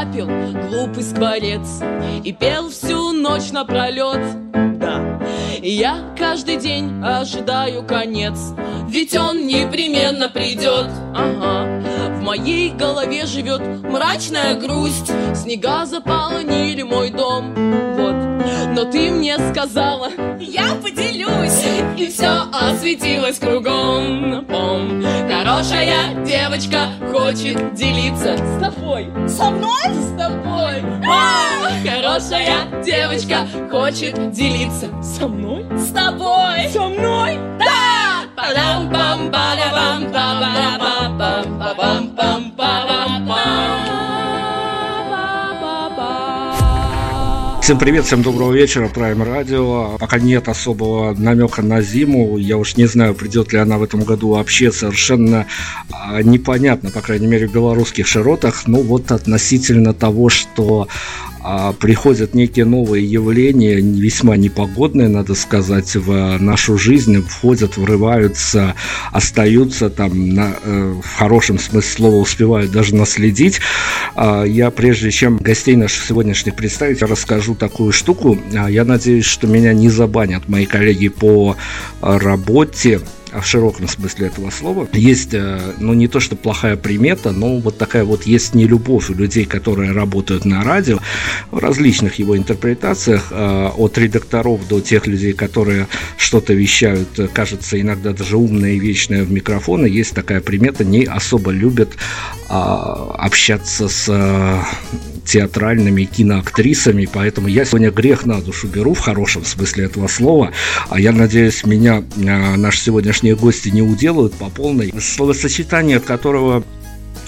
Запил глупый скворец И пел всю ночь напролет Да, я каждый день ожидаю конец Ведь он непременно придет Ага, в моей голове живет мрачная грусть Снега заполонили мой дом. Вот, но ты мне сказала Я поделюсь И все осветилось кругом Пом. Хорошая девочка хочет делиться С тобой Со мной? С тобой А, Хорошая девочка хочет делиться Со мной? С тобой Со мной? Да! Падам-пам, Всем привет, всем доброго вечера, Prime Radio. Пока нет особого намека на зиму, я уж не знаю, придет ли она в этом году вообще совершенно а, непонятно, по крайней мере, в белорусских широтах. Ну вот относительно того, что а, приходят некие новые явления, весьма непогодные, надо сказать, в нашу жизнь, входят, врываются, остаются там, на, э, в хорошем смысле слова, успевают даже наследить. А, я, прежде чем гостей наших сегодняшних представить, расскажу такую штуку. А, я надеюсь, что меня не забанят мои коллеги по работе, в широком смысле этого слова. Есть, э, ну не то что плохая примета, но вот такая вот есть нелюбовь у людей, которые работают на радио, в различных его интерпретациях, э, от редакторов до тех людей, которые что-то вещают, э, кажется, иногда даже умное и вечное в микрофоны, есть такая примета, не особо любят а, общаться с театральными киноактрисами, поэтому я сегодня грех на душу беру в хорошем смысле этого слова, а я надеюсь, меня а, наши сегодняшние гости не уделают по полной. Словосочетание, от которого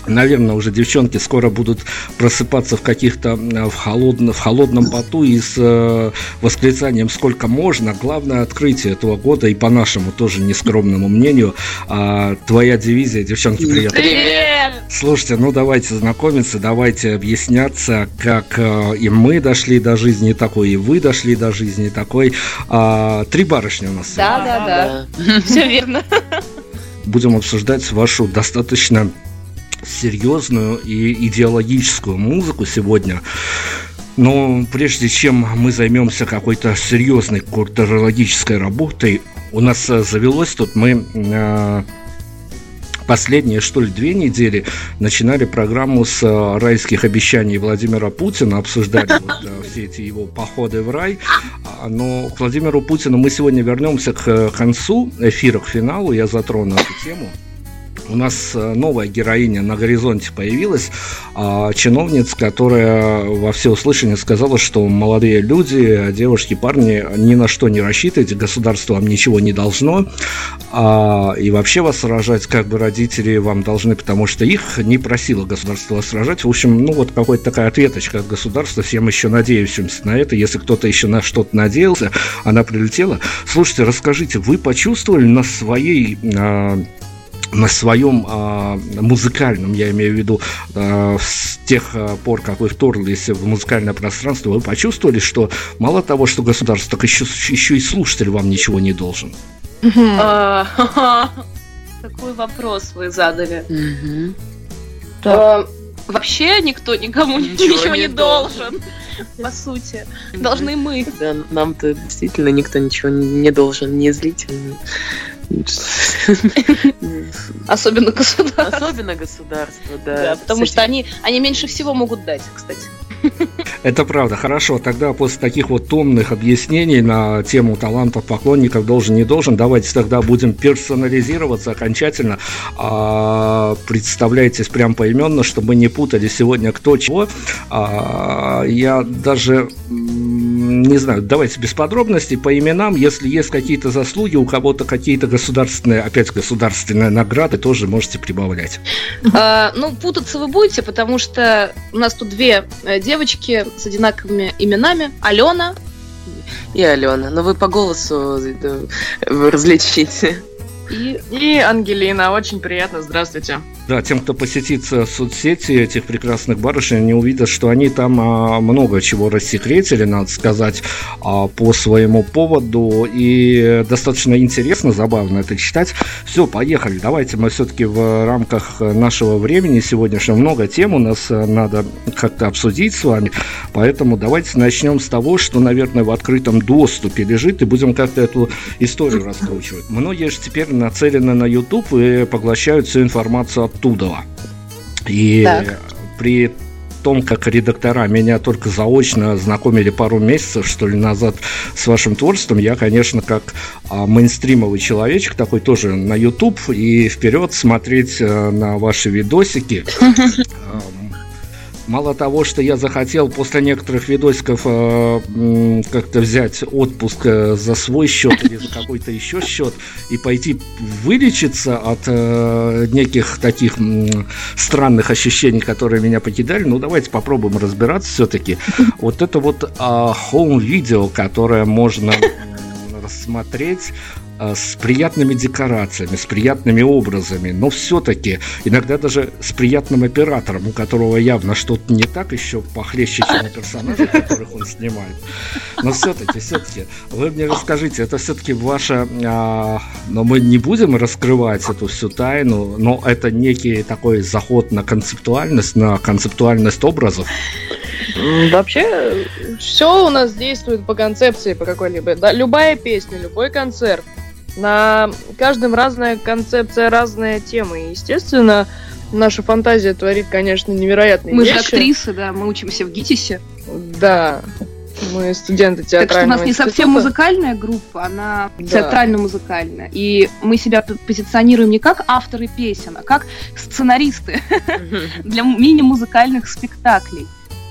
Наверное, уже девчонки скоро будут просыпаться в каких-то в, холодно, в холодном поту и с э, восклицанием «сколько можно». Главное открытие этого года и по нашему тоже нескромному мнению э, твоя дивизия. Девчонки, привет. Привет! Слушайте, ну давайте знакомиться, давайте объясняться, как э, и мы дошли до жизни такой, и вы дошли до жизни такой. А, три барышни у нас. Да, да, да. Все верно. Будем обсуждать вашу достаточно серьезную и идеологическую музыку сегодня. Но прежде чем мы займемся какой-то серьезной культурологической работой, у нас э, завелось тут мы э, последние, что ли, две недели начинали программу с э, райских обещаний Владимира Путина, обсуждали вот, все эти его походы в рай. А, но к Владимиру Путину мы сегодня вернемся к концу эфира, к финалу. Я затрону эту тему у нас э, новая героиня на горизонте появилась, а, чиновница, которая во всеуслышание сказала, что молодые люди, девушки, парни, ни на что не рассчитывайте, государство вам ничего не должно, а, и вообще вас сражать как бы родители вам должны, потому что их не просило государство вас сражать. В общем, ну вот какая-то такая ответочка от государства, всем еще надеемся на это, если кто-то еще на что-то надеялся, она прилетела. Слушайте, расскажите, вы почувствовали на своей а, на своем э, музыкальном, я имею в виду, э, с тех э, пор, как вы вторглись в музыкальное пространство, вы почувствовали, что мало того, что государство, так еще, еще и слушатель вам ничего не должен? Такой вопрос вы задали. Вообще никто никому ничего не должен. По сути. Должны мы. Да, нам-то действительно никто ничего не должен, не зрительно. Особенно государство. Особенно государство, да. Да, потому что они, они меньше всего могут дать, кстати. Это правда. Хорошо, тогда после таких вот томных объяснений на тему талантов поклонников должен, не должен, давайте тогда будем персонализироваться окончательно. А, представляйтесь прям поименно, чтобы не путали сегодня кто чего. А, я даже не знаю, давайте без подробностей, по именам, если есть какие-то заслуги, у кого-то какие-то государственные, опять государственные награды, тоже можете прибавлять. А, ну, путаться вы будете, потому что у нас тут две э, девочки с одинаковыми именами. Алена. И Алена. Но вы по голосу э, различите. И, и Ангелина. Очень приятно. Здравствуйте. Да, тем, кто посетит соцсети этих прекрасных барышень, они увидят, что они там а, много чего рассекретили, надо сказать, а, по своему поводу. И достаточно интересно, забавно это читать. Все, поехали. Давайте мы все-таки в рамках нашего времени сегодняшнего много тем у нас а, надо как-то обсудить с вами. Поэтому давайте начнем с того, что, наверное, в открытом доступе лежит, и будем как-то эту историю раскручивать. Многие же теперь нацелены на YouTube и поглощают всю информацию оттуда. И так. при том, как редактора меня только заочно знакомили пару месяцев, что ли, назад с вашим творчеством, я, конечно, как а, мейнстримовый человечек, такой тоже на YouTube, и вперед смотреть а, на ваши видосики. Мало того, что я захотел после некоторых видосиков э, как-то взять отпуск э, за свой счет или за какой-то еще счет и пойти вылечиться от э, неких таких э, странных ощущений, которые меня покидали, ну давайте попробуем разбираться все-таки. Вот это вот э, home видео, которое можно рассмотреть а, с приятными декорациями, с приятными образами, но все-таки иногда даже с приятным оператором, у которого явно что-то не так еще похлеще, чем у персонажей, которых он снимает. Но все-таки, все-таки, вы мне расскажите, это все-таки ваша, а, но мы не будем раскрывать эту всю тайну, но это некий такой заход на концептуальность, на концептуальность образов. Вообще, все у нас действует по концепции, по какой-либо. Да, любая песня, любой концерт на каждом разная концепция, разная тема. И, естественно, наша фантазия творит, конечно, невероятные мы вещи. Мы же актрисы, да, мы учимся в ГИТИСе. Да, мы студенты театрального Так что у нас не совсем музыкальная группа, она да. театрально-музыкальная. И мы себя позиционируем не как авторы песен, а как сценаристы для мини-музыкальных спектаклей,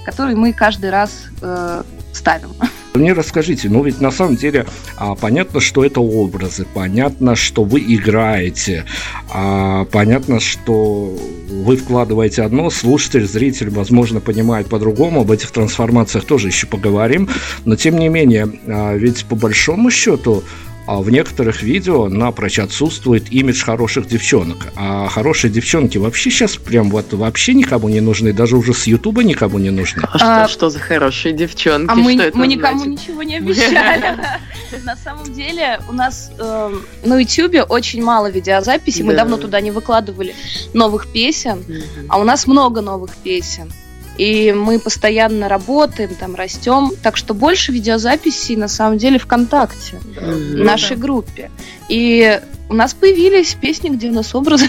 которые мы каждый раз э, ставим. Мне расскажите, ну ведь на самом деле а, понятно, что это образы, понятно, что вы играете, а, понятно, что вы вкладываете одно, слушатель, зритель, возможно, понимает по-другому, об этих трансформациях тоже еще поговорим, но тем не менее, а, ведь по большому счету а в некоторых видео напрочь отсутствует имидж хороших девчонок. А хорошие девчонки вообще сейчас прям вот вообще никому не нужны, даже уже с Ютуба никому не нужны. А, а что, что за хорошие девчонки? А мы, мы никому ничего не обещали. На самом деле у нас эм, на Ютубе очень мало видеозаписей, мы давно туда не выкладывали новых песен, а у нас много новых песен. И мы постоянно работаем, там растем. Так что больше видеозаписей на самом деле ВКонтакте, mm-hmm. в нашей группе. И у нас появились песни, где у нас образы.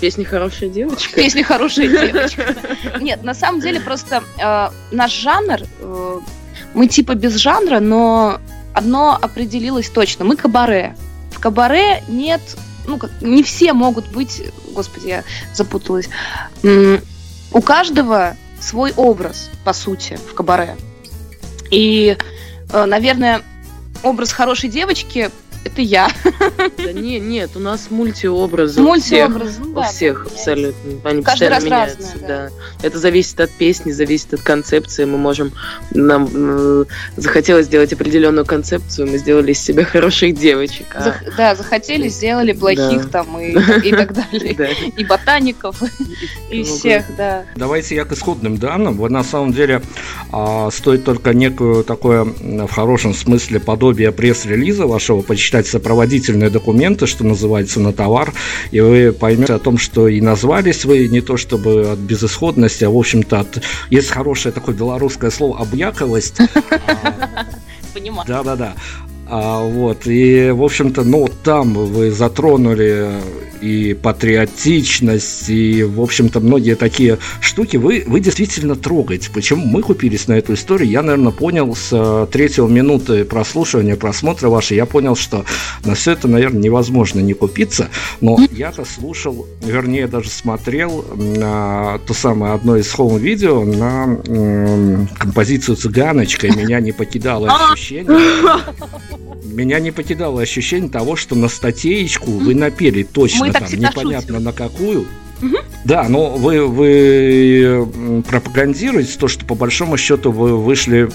Песни хорошая девочка. Песни хорошая девочка. Нет, на самом деле просто э, наш жанр, э, мы типа без жанра, но одно определилось точно. Мы кабаре. В кабаре нет, ну как, не все могут быть, господи, я запуталась у каждого свой образ, по сути, в кабаре. И, э, наверное, образ хорошей девочки это я. Да не, нет, у нас мультиобразы. Мультиобразы, у всех, ну, да, у всех абсолютно. Они Каждый раз меняются, да. да. Это зависит от песни, зависит от концепции. Мы можем, нам э, захотелось сделать определенную концепцию, мы сделали из себя хороших девочек. А... Зах, да, захотели, сделали плохих да. там и, и так далее. И ботаников, и всех, да. Давайте я к исходным данным. Вот на самом деле а, стоит только некую такое, в хорошем смысле, подобие пресс-релиза вашего почитать читать сопроводительные документы, что называется, на товар, и вы поймете о том, что и назвались вы не то чтобы от безысходности, а в общем-то от... Есть хорошее такое белорусское слово «объяковость». Понимаю. Да-да-да. А, вот, и, в общем-то, ну, там вы затронули и патриотичность, и, в общем-то, многие такие штуки вы, вы действительно трогаете. Почему мы купились на эту историю, я, наверное, понял с э, третьего минуты прослушивания, просмотра вашей, я понял, что на все это, наверное, невозможно не купиться, но я-то слушал, вернее, даже смотрел на то самое одно из хоум-видео на композицию «Цыганочка», и меня не покидало ощущение, меня не покидало ощущение того, что на статейку вы напели точно там, непонятно на какую. Угу. Да, но вы, вы пропагандируете то, что по большому счету вы вышли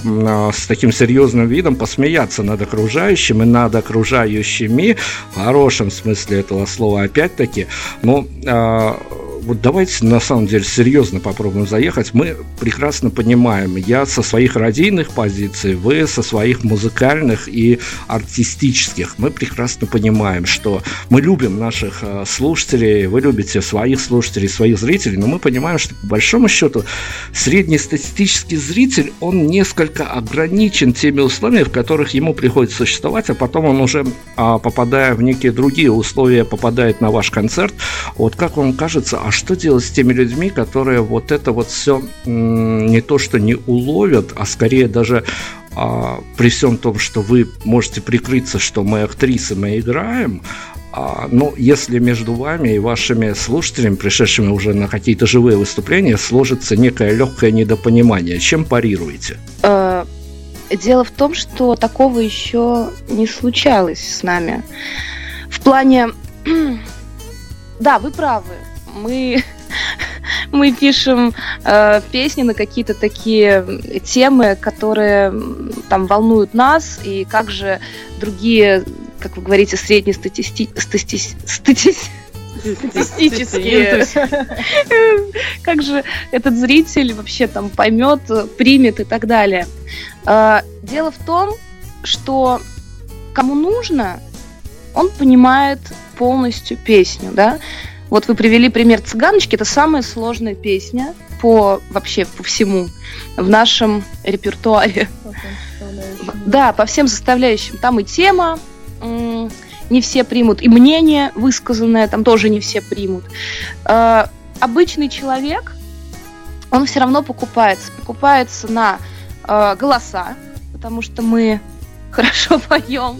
с таким серьезным видом посмеяться над окружающим и над окружающими, в хорошем смысле этого слова опять-таки. Но а, вот давайте на самом деле серьезно попробуем заехать. Мы прекрасно понимаем, я со своих родийных позиций, вы со своих музыкальных и артистических. Мы прекрасно понимаем, что мы любим наших э, слушателей, вы любите своих слушателей, своих зрителей, но мы понимаем, что по большому счету среднестатистический зритель, он несколько ограничен теми условиями, в которых ему приходится существовать, а потом он уже, а, попадая в некие другие условия, попадает на ваш концерт. Вот как вам кажется, а что делать с теми людьми, которые вот это вот все не то что не уловят, а скорее даже а, при всем том, что вы можете прикрыться, что мы актрисы, мы играем, а, но если между вами и вашими слушателями, пришедшими уже на какие-то живые выступления, сложится некое легкое недопонимание, чем парируете? Э, дело в том, что такого еще не случалось с нами. В плане... Да, вы правы мы, мы пишем э, песни на какие-то такие темы, которые там волнуют нас, и как же другие, как вы говорите, среднестатисти... стати... стати... статистические. Как же этот зритель вообще там поймет, примет и так далее. Э, дело в том, что кому нужно, он понимает полностью песню, да. Вот вы привели пример «Цыганочки». Это самая сложная песня по вообще по всему в нашем репертуаре. Да, по всем составляющим. Там и тема, не все примут, и мнение высказанное там тоже не все примут. Э, обычный человек, он все равно покупается. Покупается на э, голоса, потому что мы хорошо поем.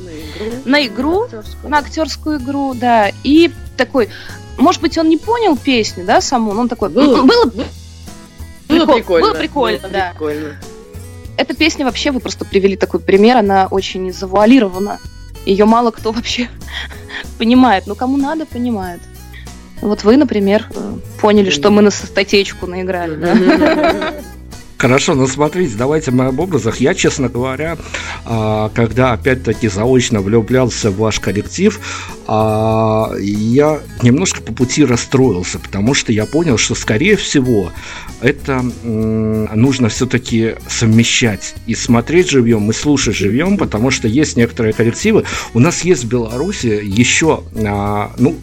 На игру. На игру, на актерскую игру, да. И такой может быть, он не понял песню, да, саму, но он такой, было, было, было, прикол, прикольно, было прикольно, было да. Прикольно. Эта песня вообще, вы просто привели такой пример, она очень завуалирована. Ее мало кто вообще понимает, но кому надо, понимает. Вот вы, например, э, поняли, что мы на статейку наиграли, да? Хорошо, ну смотрите, давайте мы об образах. Я, честно говоря, а, когда опять-таки заочно влюблялся в ваш коллектив, а, я немножко по пути расстроился, потому что я понял, что, скорее всего, это нужно все-таки совмещать и смотреть живьем, и слушать живьем, потому что есть некоторые коллективы. У нас есть в Беларуси еще, а, ну,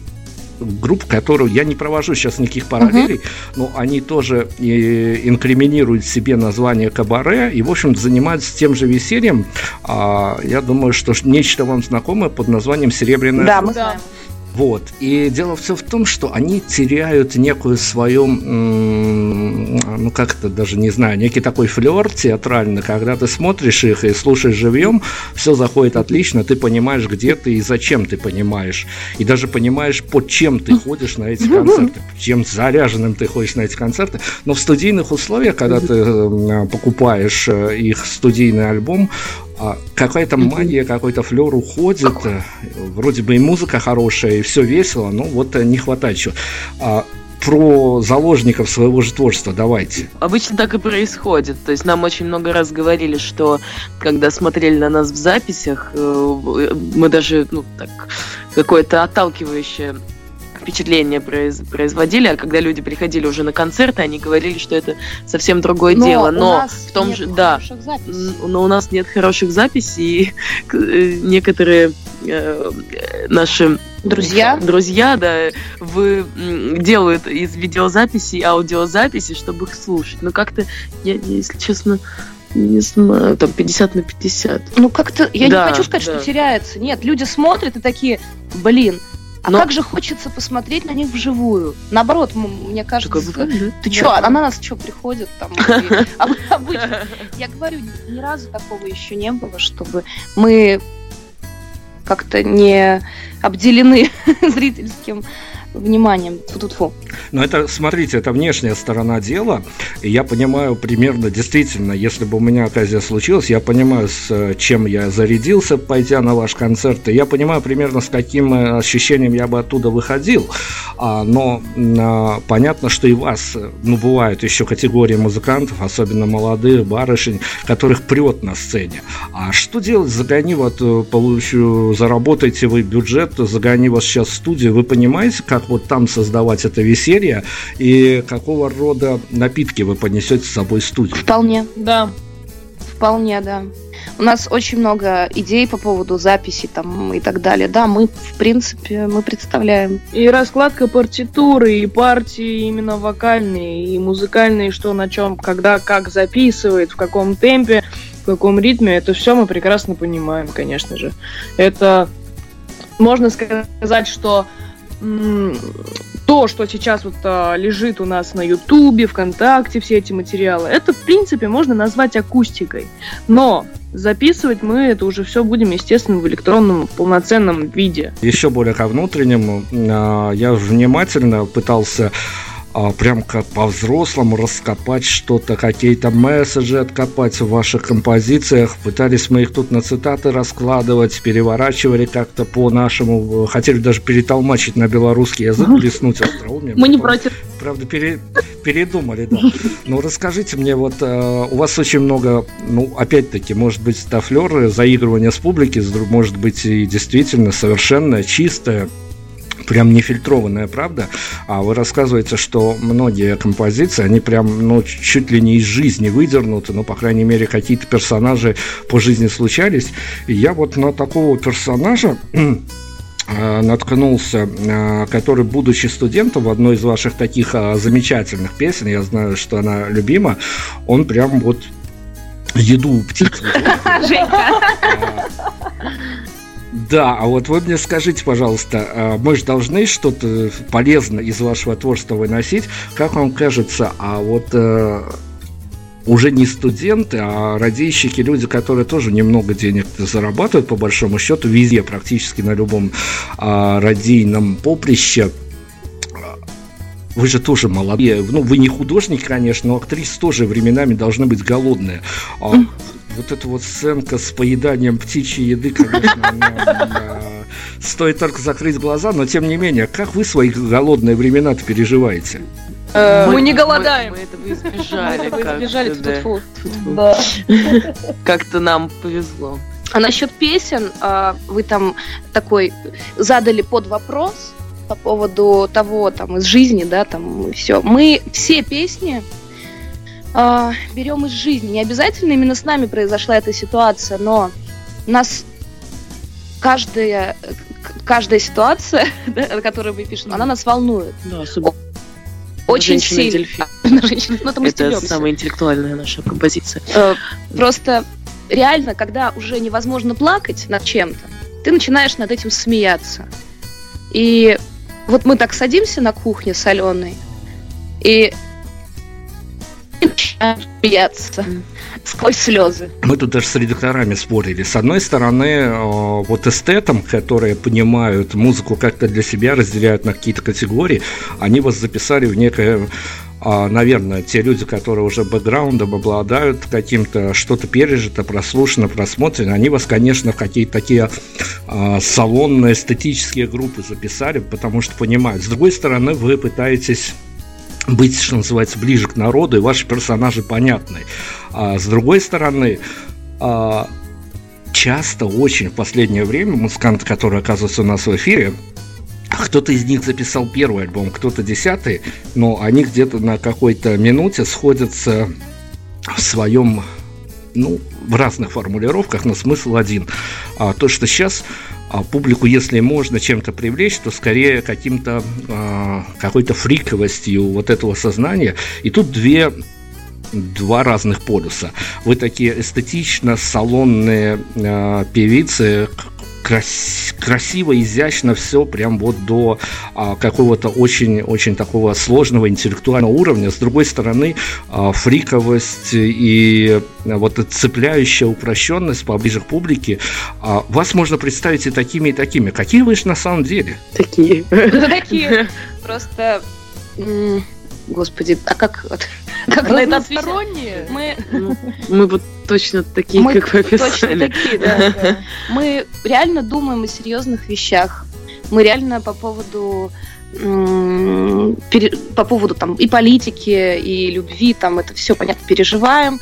групп, которую я не провожу сейчас никаких параллелей, uh-huh. но они тоже и, инкриминируют себе название кабаре и, в общем занимаются тем же весельем. А, я думаю, что нечто вам знакомое под названием «Серебряная». Да, мы знаем. Вот. И дело все в том, что они теряют некую свою, ну как это даже не знаю, некий такой флер театральный, когда ты смотришь их и слушаешь живьем, все заходит отлично, ты понимаешь, где ты и зачем ты понимаешь. И даже понимаешь, под чем ты ходишь на эти концерты, чем заряженным ты ходишь на эти концерты. Но в студийных условиях, когда ты покупаешь э, их студийный альбом, какая-то магия, какой-то флер уходит. Э, вроде бы и музыка хорошая, и все весело, но вот э, не хватает еще. А, про заложников своего же творчества давайте. Обычно так и происходит. То есть нам очень много раз говорили, что когда смотрели на нас в записях, э, мы даже ну, так какое-то отталкивающее впечатление произ, производили, а когда люди приходили уже на концерты, они говорили, что это совсем другое но дело. Но в том же, да, но у нас нет хороших записей, и э, некоторые э, наши Друзья? Друзья, да, вы делают из видеозаписей аудиозаписи, чтобы их слушать. Но как-то, я, если честно, не знаю, там 50 на 50. Ну, как-то, я да, не хочу сказать, да. что теряется. Нет, люди смотрят и такие, блин, А Но- как же хочется посмотреть на них вживую? Наоборот, мне кажется, Такой, «Мгм, ты да». что, она на нас что, приходит там? Обычно. Я говорю, ни- ни разу такого еще не было, чтобы мы как-то не обделены зрительским вниманием. Фу-фу-фу. Но это, смотрите, это внешняя сторона дела. И я понимаю примерно, действительно, если бы у меня оказия случилась, я понимаю, с э, чем я зарядился, пойдя на ваш концерт. И я понимаю примерно, с каким э, ощущением я бы оттуда выходил. А, но а, понятно, что и вас, э, ну, бывают еще категории музыкантов, особенно молодых, барышень, которых прет на сцене. А что делать? Загони вот, получу, заработаете вы бюджет, загони вас сейчас в студию, вы понимаете, как вот там создавать это веселье и какого рода напитки вы понесете с собой в студию? Вполне, Да. вполне, да. У нас очень много идей по поводу записи там и так далее. Да, мы, в принципе, мы представляем. И раскладка партитуры, и партии именно вокальные, и музыкальные, что на чем, когда, как записывает, в каком темпе, в каком ритме, это все мы прекрасно понимаем, конечно же. Это можно сказать, что то, что сейчас вот а, лежит у нас на Ютубе, ВКонтакте, все эти материалы, это, в принципе, можно назвать акустикой. Но записывать мы это уже все будем, естественно, в электронном полноценном виде. Еще более ко внутреннему, а, я внимательно пытался а, прям как по-взрослому раскопать что-то, какие-то месседжи откопать в ваших композициях. Пытались мы их тут на цитаты раскладывать, переворачивали как-то по-нашему, хотели даже перетолмачить на белорусский язык, блеснуть остроумием. Мы не против. Правда, пере- передумали, да. Ну, расскажите мне, вот э, у вас очень много, ну, опять-таки, может быть, тафлеры, заигрывания с друг- может быть, и действительно совершенно чистое, прям нефильтрованная правда, а вы рассказываете, что многие композиции, они прям, ну, чуть ли не из жизни выдернуты, ну, по крайней мере, какие-то персонажи по жизни случались, и я вот на такого персонажа э, наткнулся, э, который, будучи студентом в одной из ваших таких э, замечательных песен, я знаю, что она любима, он прям вот еду птиц. Да, а вот вы мне скажите, пожалуйста, а мы же должны что-то полезное из вашего творчества выносить. Как вам кажется, а вот э, уже не студенты, а радийщики, люди, которые тоже немного денег зарабатывают, по большому счету, везде, практически на любом а, радийном поприще, вы же тоже молодые. Ну, вы не художник, конечно, но актрисы тоже временами должны быть голодные. А вот эта вот сценка с поеданием птичьей еды, конечно, стоит только закрыть глаза, но тем не менее, как вы свои голодные времена-то переживаете? Э, Мы не голодаем. Мы, мы этого избежали. Мы как-то, избежали. Тьфу-тьфу. Да. Как-то нам повезло. А насчет песен, а, вы там такой задали под вопрос по поводу того, там, из жизни, да, там, все. Мы все песни а, берем из жизни. Не обязательно именно с нами произошла эта ситуация, но нас каждая, каждая ситуация, да, которую мы пишем, она нас волнует. Да, особенно Очень «Женщина и сильно. дельфин». Женщина, ну, это самая интеллектуальная наша композиция. Э, Просто реально, когда уже невозможно плакать над чем-то, ты начинаешь над этим смеяться. И вот мы так садимся на кухне с Аленой, и начинаем смеяться сквозь слезы. Мы тут даже с редакторами спорили. С одной стороны, э, вот эстетам, которые понимают музыку как-то для себя, разделяют на какие-то категории, они вас записали в некое а, наверное, те люди, которые уже бэкграундом обладают каким-то, что-то пережито, прослушано, просмотрено, они вас, конечно, в какие-то такие а, салонные эстетические группы записали, потому что понимают. С другой стороны, вы пытаетесь быть, что называется, ближе к народу, и ваши персонажи понятны. А с другой стороны, а, часто очень в последнее время музыканты, которые оказываются у нас в эфире, кто-то из них записал первый альбом, кто-то десятый, но они где-то на какой-то минуте сходятся в своем, ну, в разных формулировках, но смысл один. А, то, что сейчас публику, если можно чем-то привлечь, то скорее каким-то а, какой-то фриковостью вот этого сознания. И тут две два разных полюса. Вы такие эстетично салонные э, певицы, крас красиво, изящно все прям вот до а, какого-то очень-очень такого сложного интеллектуального уровня. С другой стороны, а, фриковость и вот эта цепляющая упрощенность поближе к публике, а, вас можно представить и такими, и такими. Какие вы же на самом деле? Такие. Такие. Просто... Господи, а как, как на это Разносторонние. Мы, Ну, Мы вот точно такие, мы как вы точно описали. такие, да, да. Мы реально думаем о серьезных вещах. Мы реально по поводу по поводу там и политики, и любви, там это все понятно переживаем.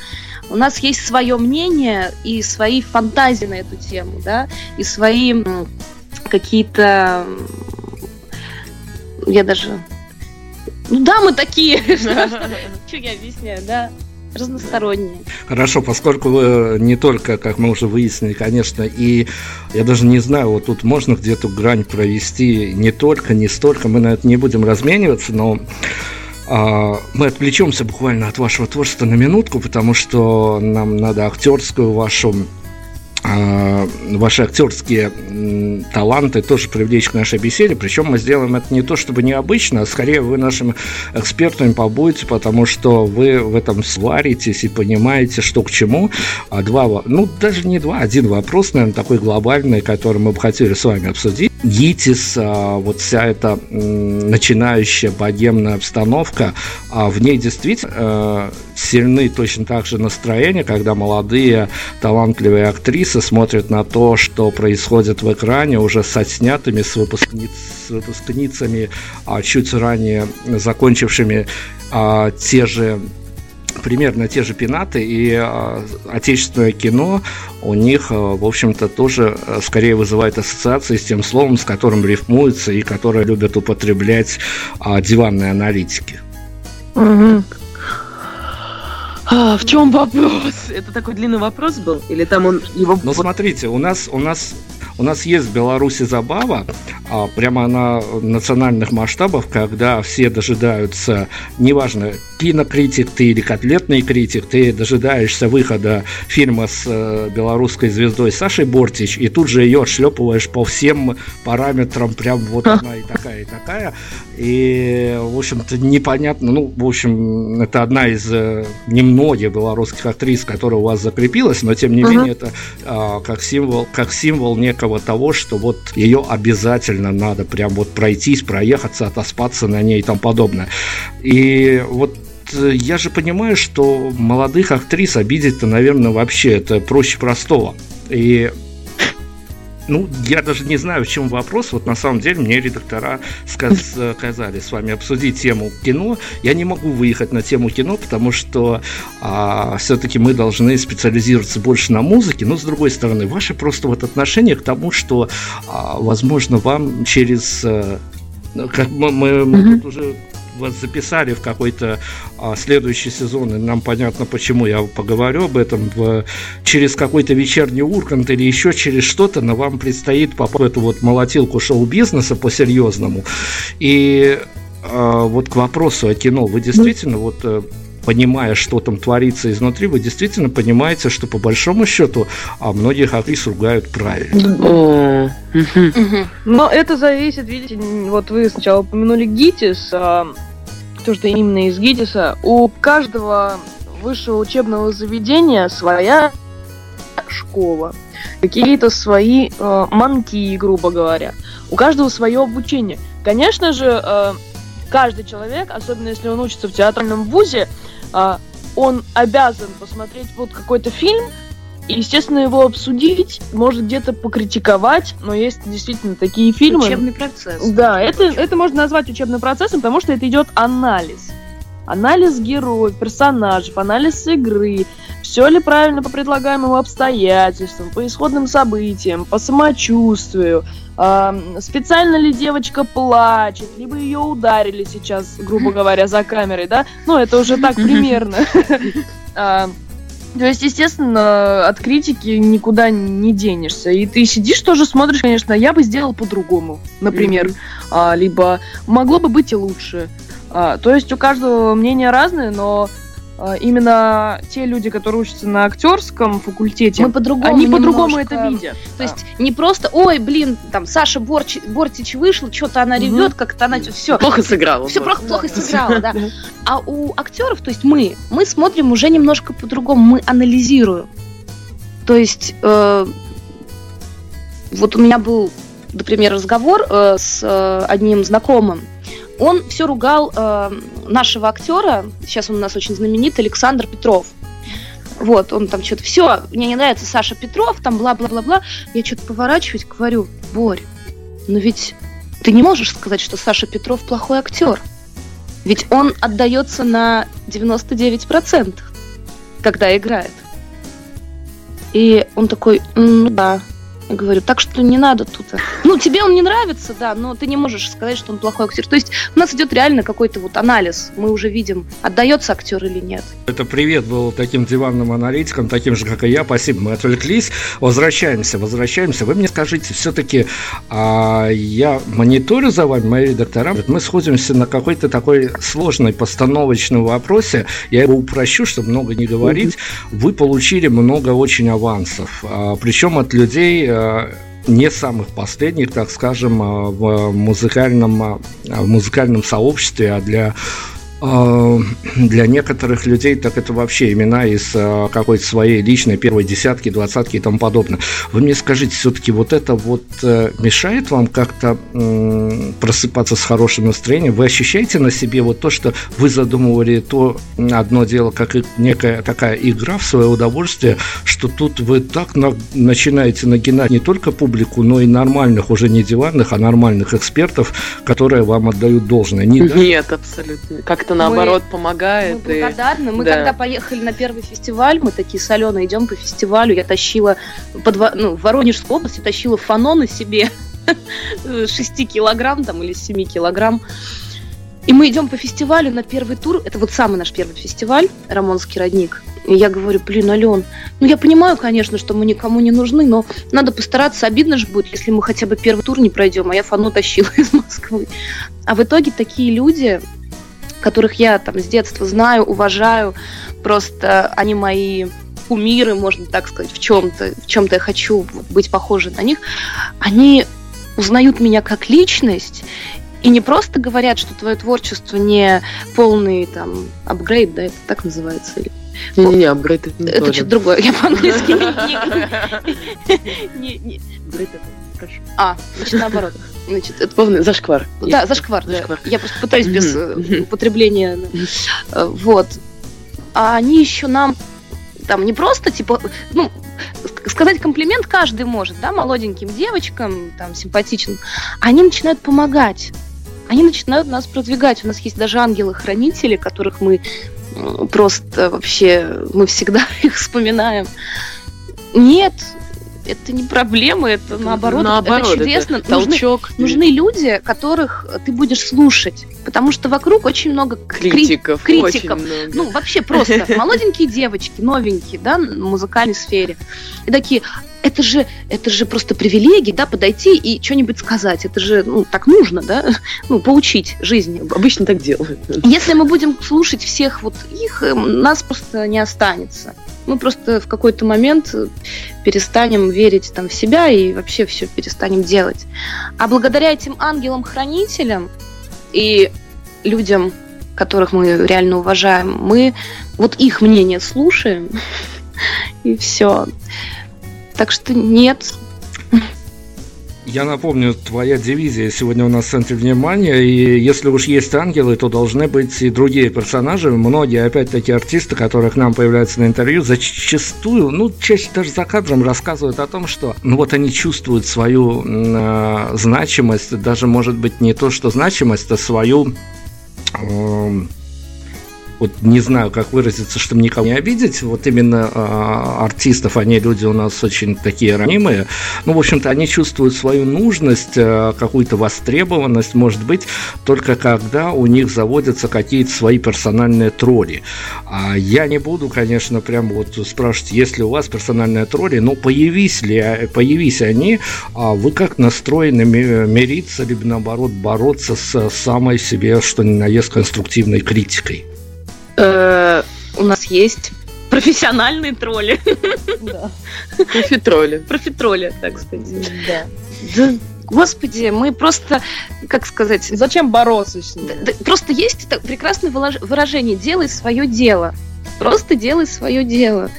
У нас есть свое мнение и свои фантазии на эту тему, да, и свои какие-то, я даже, ну да, мы такие, что я объясняю, да, разносторонние. Хорошо, поскольку вы не только, как мы уже выяснили, конечно, и я даже не знаю, вот тут можно где-то грань провести не только, не столько, мы на это не будем размениваться, но а, мы отвлечемся буквально от вашего творчества на минутку, потому что нам надо актерскую вашу ваши актерские таланты тоже привлечь к нашей беседе. Причем мы сделаем это не то чтобы необычно, а скорее вы нашими экспертами побудете, потому что вы в этом сваритесь и понимаете, что к чему. А два, ну даже не два, один вопрос, наверное, такой глобальный, который мы бы хотели с вами обсудить. ГИТИС, а, вот вся эта начинающая богемная обстановка, а в ней действительно э, сильны точно так же настроения, когда молодые талантливые актрисы смотрят на то, что происходит в экране, уже с отснятыми, с, выпускниц, с выпускницами, а чуть ранее закончившими а, те же примерно те же пенаты, и а, отечественное кино у них, а, в общем-то, тоже а, скорее вызывает ассоциации с тем словом, с которым рифмуется и которое любят употреблять а, диванные аналитики. Мгм. А, в чем вопрос? Это такой длинный вопрос был? Или там он его... Ну, смотрите, у нас, у нас, у нас есть в Беларуси забава, а, прямо на национальных масштабах, когда все дожидаются, неважно, кинокритик ты или котлетный критик, ты дожидаешься выхода фильма с э, белорусской звездой Сашей Бортич, и тут же ее отшлепываешь по всем параметрам, прям вот она и такая, и такая. И, в общем-то, непонятно, ну, в общем, это одна из э, немногих белорусских актрис, которая у вас закрепилась, но, тем не Мгм. менее, это а, как символ, как символ некого того, что вот ее обязательно надо прям вот пройтись, проехаться, отоспаться на ней и тому подобное. И вот э, я же понимаю, что молодых актрис обидеть-то, наверное, вообще это проще простого. И ну, я даже не знаю, в чем вопрос. Вот на самом деле мне редактора сказ- сказали с вами обсудить тему кино. Я не могу выехать на тему кино, потому что а, все-таки мы должны специализироваться больше на музыке. Но с другой стороны, ваше просто вот отношение к тому, что, а, возможно, вам через э, ну, как мы, мы- Мгм. тут уже вас записали в какой-то а, следующий сезон, и нам понятно, почему я поговорю об этом. В, через какой-то вечерний Ургант или еще через что-то, но вам предстоит попасть в эту вот молотилку шоу-бизнеса по-серьезному. И а, вот к вопросу о кино, вы действительно вот э, понимая, что там творится изнутри, вы действительно понимаете, что по большому счету а многих актрис ругают правильно. Но это зависит, видите, вот вы сначала упомянули ГИТИС, а, то, что именно из ГИТИСа. У каждого высшего учебного заведения своя школа, какие-то свои э, манки, грубо говоря. У каждого свое обучение. Конечно же, э, каждый человек, особенно если он учится в театральном вузе, э, он обязан посмотреть вот какой-то фильм, и, естественно, его обсудить, может где-то покритиковать, но есть действительно такие фильмы. Учебный процесс. Да, это, это можно назвать учебным процессом, потому что это идет анализ. Анализ героев, персонажей, анализ игры. Все ли правильно по предлагаемым обстоятельствам, по исходным событиям, по самочувствию. Ам, специально ли девочка плачет, либо ее ударили сейчас, грубо говоря, за камерой, да? Ну, это уже так примерно. То есть, естественно, от критики никуда не денешься. И ты сидишь тоже смотришь, конечно, я бы сделал по-другому, например. А, либо могло бы быть и лучше. А, то есть у каждого мнение разное, но именно те люди, которые учатся на актерском факультете, Мы по-другому они по-другому это видят. То есть не просто, ой, блин, там Саша Борчи- Бортич вышла, что-то она ревет, как-то она все. Плохо сыграла. Все плохо, плохо сыграла, да. А у актеров, то есть мы, мы смотрим уже немножко по-другому, мы анализируем. То есть э, вот у меня был, например, разговор э, с э, одним знакомым. Он все ругал э, нашего актера, сейчас он у нас очень знаменит, Александр Петров. Вот, он там что-то, все, мне не нравится Саша Петров, там бла-бла-бла-бла. Я что-то поворачиваюсь, говорю, Борь, но ведь ты не можешь сказать, что Саша Петров плохой актер. Ведь он отдается на 99%, когда играет. И он такой, «М, ну да. Я говорю, так что не надо тут. Ну, тебе он не нравится, да, но ты не можешь сказать, что он плохой актер. То есть у нас идет реально какой-то вот анализ. Мы уже видим, отдается актер или нет. Это привет был таким диванным аналитиком, таким же, как и я. Спасибо, мы отвлеклись. Возвращаемся, возвращаемся. Вы мне скажите, все-таки а, я мониторю за вами, мои редактора. Мы сходимся на какой-то такой сложной постановочном вопросе. Я его упрощу, чтобы много не говорить. Вы получили много очень авансов. а, причем от людей а, не самых последних, так скажем, а, в музыкальном, а, в музыкальном сообществе, а для для некоторых людей так это вообще имена из а, какой-то своей личной первой десятки, двадцатки и тому подобное. Вы мне скажите, все-таки вот это вот э, мешает вам как-то просыпаться с хорошим настроением? Вы ощущаете на себе вот то, что вы задумывали то одно дело, как некая такая игра в свое удовольствие, что тут вы так на- начинаете нагинать не только публику, но и нормальных, уже не диванных, а нормальных экспертов, которые вам отдают должное. Не Нет, абсолютно. Как-то наоборот помогает. Мы и- благодарны. Мы да. когда поехали на первый фестиваль, мы такие соленые идем по фестивалю. Я тащила под, ну, в Воронежской области, тащила фаноны себе 6 килограмм там или 7 килограмм. И мы идем по фестивалю на первый тур. Это вот самый наш первый фестиваль, Рамонский родник. И я говорю, блин, Ален, ну я понимаю, конечно, что мы никому не нужны, но надо постараться. Обидно же будет, если мы хотя бы первый тур не пройдем, а я фану тащила из Москвы. А в итоге такие люди, которых я там с детства знаю, уважаю, просто они мои кумиры, можно так сказать, в чем-то, в чем-то я хочу быть похожей на них, они узнают меня как личность и не просто говорят, что твое творчество не полный там апгрейд, да, это так называется, или Не-не-не, апгрейд это не это то что-то другое, я по-английски не- не- не- Апгрейд это хорошо. А, значит, наоборот. Значит, это Полный зашквар. Да, зашквар, да. Зашквар. Я просто пытаюсь без э, употребления. э, Вот. А они еще нам там не просто, типа, ну, ск- сказать комплимент каждый может, да, молоденьким девочкам, там, симпатичным. Они начинают помогать. Они начинают нас продвигать. У нас есть даже ангелы-хранители, которых мы э, просто вообще, мы всегда их вспоминаем. Нет, это не проблема, это наоборот, Наоборот, это чудесно. это Нужны- толчок. нужны люди, которых ты будешь слушать, потому что вокруг очень много кри- критиков. критиков. очень много. ну, вообще просто молоденькие девочки, новенькие, да, в музыкальной сфере. И такие, это же, это же просто привилегия, да, подойти и что-нибудь сказать. Это же, ну, так нужно, да, ну, поучить жизни. Обычно так делают. Если мы будем слушать всех вот их, эм, нас просто не останется. Мы просто в какой-то момент э, перестанем верить там в себя и вообще все перестанем делать. А благодаря этим ангелам-хранителям и людям, которых мы реально уважаем, мы вот их мнение слушаем, и все. Так что нет, Я напомню, твоя дивизия сегодня у нас в центре внимания, и если уж есть ангелы, то должны быть и другие персонажи. Многие, опять-таки, артисты, которые к нам появляются на интервью, зачастую, ну, чаще даже за кадром рассказывают о том, что, ну, вот они чувствуют свою э, значимость, даже, может быть, не то, что значимость, а свою... эм, вот не знаю, как выразиться, чтобы никого не обидеть. Вот именно э, артистов, они люди у нас очень такие ранимые. Ну, в общем-то, они чувствуют свою нужность, э, какую-то востребованность, может быть, только когда у них заводятся какие-то свои персональные тролли. А я не буду, конечно, прям вот спрашивать, есть ли у вас персональные тролли, но появись ли, появись они, а вы как настроены ми- мириться, либо наоборот бороться с самой себе, что ни на есть, конструктивной критикой? Э, у нас есть профессиональные тролли. Да. Профитроли. Профитроли, так сказать. Да. Да, господи, мы просто, как сказать, Зачем бороться с ним? да, просто есть это прекрасное выражение «делай свое дело». Просто делай свое дело.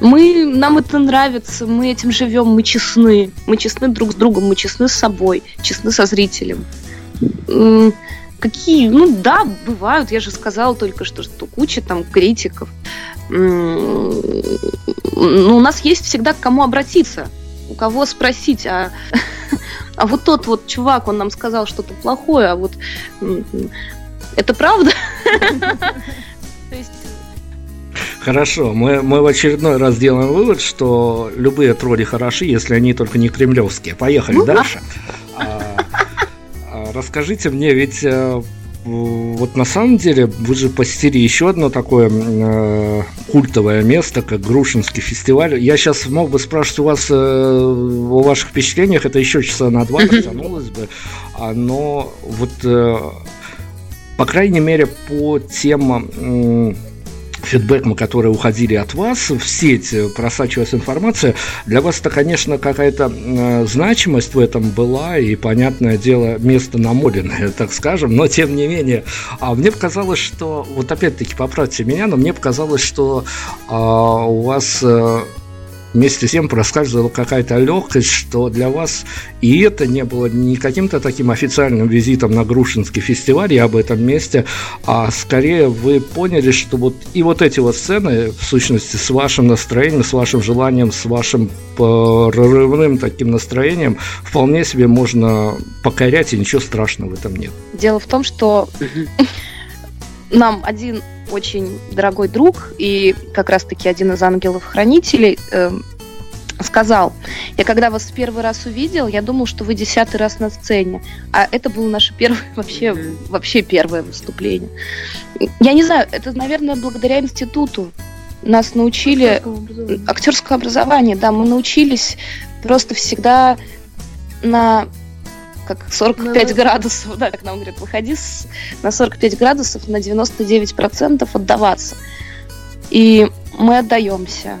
Мы, нам это нравится, мы этим живем, мы честны. Мы честны друг с другом, мы честны с собой, честны со зрителем. Какие, ну да, бывают, я же сказала только что, что куча там критиков. М, Ну, у нас есть всегда к кому обратиться, у кого спросить, а, а вот тот вот чувак, он нам сказал что-то плохое, а вот это правда? То есть Хорошо, мы, мы в очередной раз делаем вывод, что любые тролли хороши, если они только не кремлевские. Поехали Ну да. дальше. А, расскажите мне, ведь э, вот на самом деле вы же посетили еще одно такое э, культовое место, как Грушинский фестиваль. Я сейчас мог бы спрашивать у вас э, о ваших впечатлениях, это еще часа на два растянулось бы, но вот э, по крайней мере по тем м, фидбэкам, которые уходили от вас в сеть, э, просачивалась информация, для вас это, конечно, какая-то э, значимость в этом была, и, понятное дело, место намоленное, так скажем, но, тем не менее, а мне показалось, что, вот опять-таки, поправьте меня, но мне показалось, что а, у вас э, вместе с тем проскальзывала какая-то легкость, что для вас и это не было не каким-то таким официальным визитом на Грушинский фестиваль, я об этом месте, а скорее вы поняли, что вот и вот эти вот сцены, в сущности, с вашим настроением, с вашим желанием, с вашим прорывным таким настроением, вполне себе можно покорять, и ничего страшного в этом нет. Дело в том, что нам один очень дорогой друг и как раз-таки один из ангелов-хранителей эм, сказал, я когда вас в первый раз увидел, я думал, что вы десятый раз на сцене, а это было наше первое вообще, вообще первое выступление. Я не знаю, это, наверное, благодаря институту. Нас научили актерское образование, да, мы научились просто всегда на как 45 На- градусов, да, как нам говорят, выходи с- на 45 градусов на 99% отдаваться. И мы отдаемся.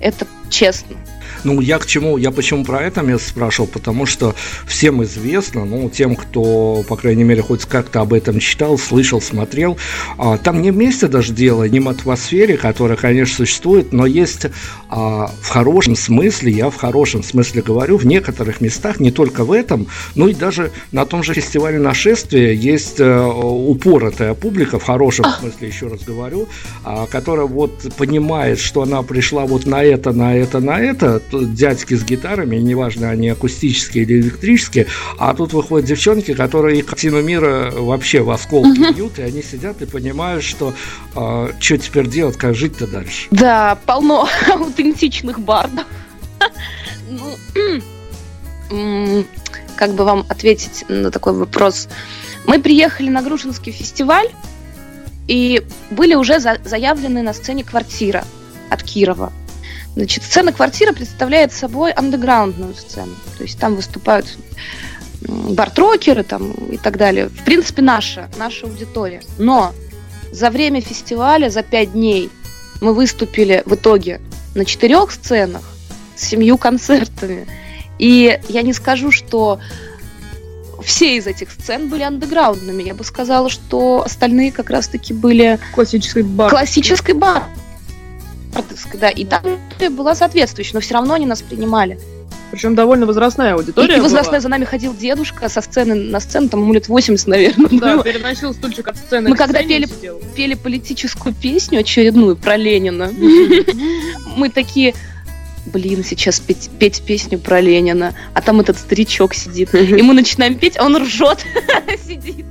Это честно. Ну, я к чему, я почему про это место спрашивал, потому что всем известно, ну, тем, кто, по крайней мере, хоть как-то об этом читал, слышал, смотрел, а, там не вместе даже дело, не в атмосфере, которая, конечно, существует, но есть а, в хорошем смысле, я в хорошем смысле говорю, в некоторых местах, не только в этом, но и даже на том же фестивале нашествия есть э, упоротая публика, в хорошем смысле, еще раз говорю, а, которая вот понимает, что она пришла вот на это, на это, на это, дядьки с гитарами, неважно, они акустические или электрические, а тут выходят девчонки, которые картину мира вообще в осколки бьют, и они сидят и понимают, что что теперь делать, как жить-то дальше. Да, полно аутентичных бардов. Ну, как бы вам ответить на такой вопрос? Мы приехали на Грушинский фестиваль, и были уже за- заявлены на сцене квартира от Кирова. Значит, сцена квартира представляет собой андеграундную сцену. То есть там выступают бартрокеры там, и так далее. В принципе, наша, наша аудитория. Но за время фестиваля, за пять дней, мы выступили в итоге на четырех сценах с семью концертами. И я не скажу, что все из этих сцен были андеграундными. Я бы сказала, что остальные как раз-таки были Классический бар. классической бар. Да, и там была соответствующая, но все равно они нас принимали. Причем довольно возрастная И, аудитория и возрастной была. за нами ходил дедушка со сцены на сцену, там ему лет 80, наверное. Да, было. переносил стульчик от сцены Мы когда и пели- сидел. Пели политическую песню очередную про Ленина. Мы такие, блин, сейчас петь, петь песню про Ленина, а там этот старичок сидит. И мы начинаем петь, а он ржет, сидит.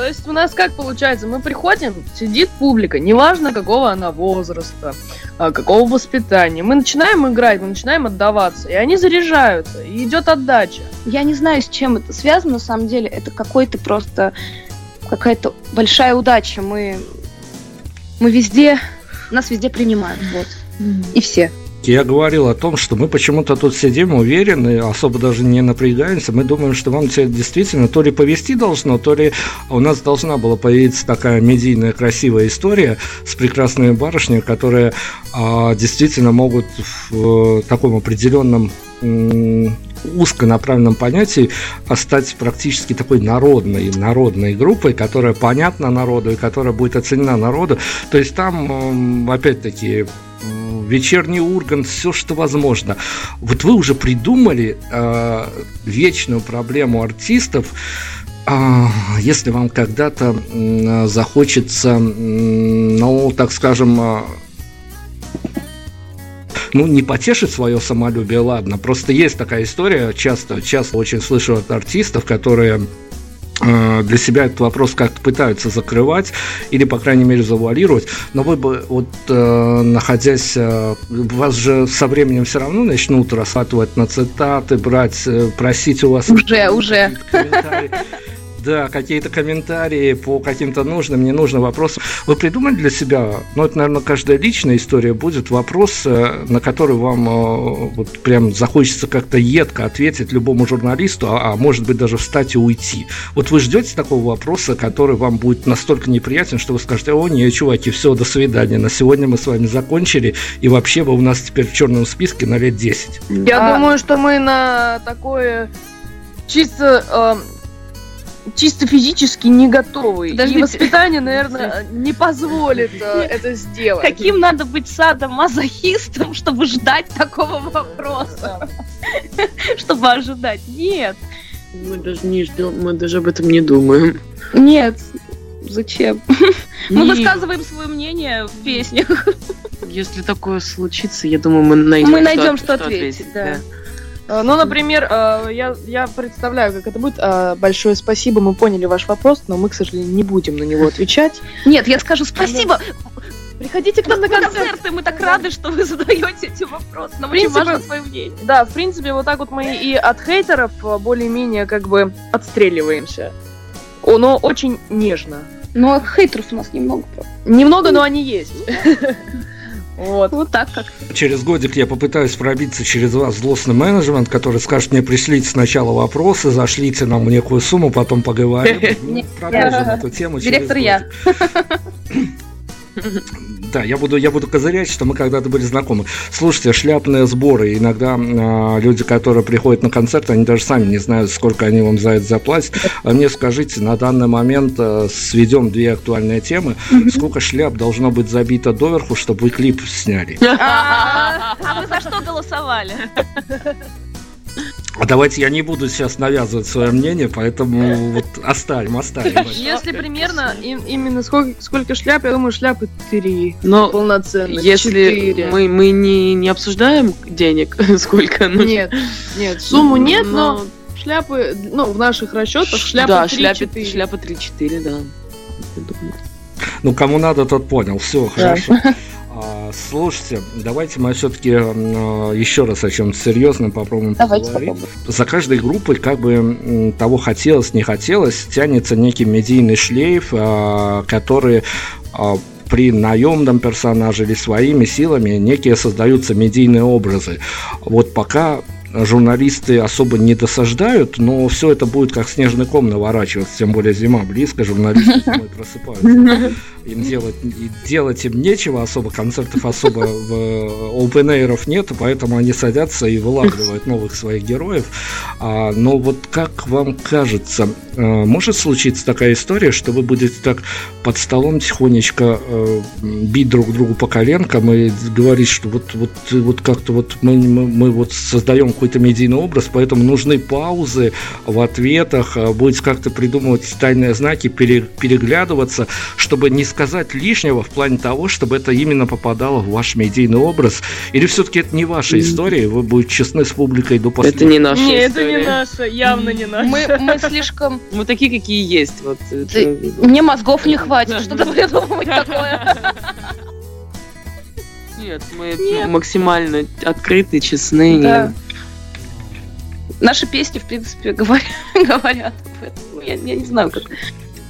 То есть у нас как получается? Мы приходим, сидит публика, неважно какого она возраста, а, какого воспитания. Мы начинаем играть, мы начинаем отдаваться, и они заряжаются, и идет отдача. Я не знаю, с чем это связано, на самом деле. Это какой-то просто какая-то большая удача. Мы, мы везде, нас везде принимают, вот. И все. Я говорил о том, что мы почему-то тут сидим уверены, особо даже не напрягаемся. Мы думаем, что вам действительно то ли повести должно, то ли у нас должна была появиться такая медийная красивая история с прекрасными барышнями, которые а, действительно могут в э, таком определенном узконаправленном понятии а стать практически такой народной, народной группой, которая понятна народу и которая будет оценена народу. То есть там, опять-таки, вечерний ургант, все, что возможно. Вот вы уже придумали э, вечную проблему артистов, э, если вам когда-то захочется, ну, так скажем, э, ну, не потешить свое самолюбие, ладно. Просто есть такая история, часто, часто очень слышу от артистов, которые для себя этот вопрос как-то пытаются закрывать или, по крайней мере, завуалировать. Но вы бы, вот, э, находясь... Э, вас же со временем все равно начнут расхватывать на цитаты, брать, э, просить у вас... Уже, уже. Да, какие-то комментарии по каким-то нужным, ненужным вопросам. Вы придумали для себя, ну, это, наверное, каждая личная история будет, вопрос, э, на который вам э, вот прям захочется как-то едко ответить любому журналисту, а, а может быть даже встать и уйти. Вот вы ждете такого вопроса, который вам будет настолько неприятен, что вы скажете, о, не, чуваки, все, до свидания, на сегодня мы с вами закончили, и вообще вы у нас теперь в черном списке на лет 10. Я а... думаю, что мы на такое чисто э, чисто физически не готовы. Подождите. И воспитание, наверное, не позволит э, это сделать. Каким надо быть садомазохистом, чтобы ждать такого вопроса? Чтобы ожидать? Нет. Мы даже не ждем, мы даже об этом не думаем. Нет. Зачем? Мы высказываем свое мнение в песнях. Если такое случится, я думаю, мы найдем, мы найдем что, что ответить. ответить да. Ну, например, э, я, я представляю, как это будет. Э, большое спасибо, мы поняли ваш вопрос, но мы, к сожалению, не будем на него отвечать. Нет, я скажу спасибо. Приходите к нам на концерты, мы так рады, что вы задаете эти вопросы. Нам принципе, очень важно свое мнение. Да, в принципе, вот так вот мы и от хейтеров более-менее как бы отстреливаемся. Но очень нежно. Но хейтеров у нас немного. Немного, но они есть. Вот. Вот так как. Через годик я попытаюсь пробиться через вас злостный менеджмент, который скажет мне пришлите сначала вопросы, зашлите нам некую сумму, потом поговорим. Ну, продолжим эту тему. Директор я. Да, я буду, я буду козырять, что мы когда-то были знакомы. Слушайте, шляпные сборы. Иногда э, люди, которые приходят на концерт, они даже сами не знают, сколько они вам за это заплатят. А мне скажите, на данный момент э, сведем две актуальные темы. Сколько шляп должно быть забито доверху, чтобы вы клип сняли? А вы за что голосовали? А давайте я не буду сейчас навязывать свое мнение, поэтому вот оставим, оставим. Если примерно именно сколько, сколько шляп, я думаю, шляпы три. Но полноценных. Если мы, мы не, не обсуждаем денег, сколько нужно. Нет, нет, сумму нет, но, но шляпы, ну, в наших расчетах шляпы да, 3-4. Шляпы 3-4, да. Ну, кому надо, тот понял. Все, хорошо. А, слушайте, давайте мы все-таки а, еще раз о чем-то серьезном попробуем давайте поговорить. Попробуем. За каждой группой, как бы того хотелось, не хотелось, тянется некий медийный шлейф, а, который при наемном персонаже или своими силами некие создаются медийные образы. Вот пока журналисты особо не досаждают, но все это будет как снежный ком наворачиваться, тем более зима близко, журналисты зимой просыпаются. Им делать, делать им нечего особо, концертов особо в open air нет, поэтому они садятся и вылавливают новых своих героев. А, но вот как вам кажется, может случиться такая история, что вы будете так под столом тихонечко а, бить друг другу по коленкам и говорить, что вот, вот, вот как-то вот мы, мы, мы вот создаем какой-то медийный образ, поэтому нужны паузы в ответах, а, будет как-то придумывать тайные знаки, пере, переглядываться, чтобы не сказать лишнего в плане того, чтобы это именно попадало в ваш медийный образ. Или все-таки это не ваша история, вы будете честны с публикой до последнего? Это не наша Нет, история. это не наша, явно не наша. Мы, мы слишком... Мы такие, какие есть. Вот, мне мозгов не хватит, что-то придумывать такое. Нет, мы Нет. максимально открыты, честны. Да. Наши песни, в принципе, говорят, говорят об этом. Я, я не знаю, как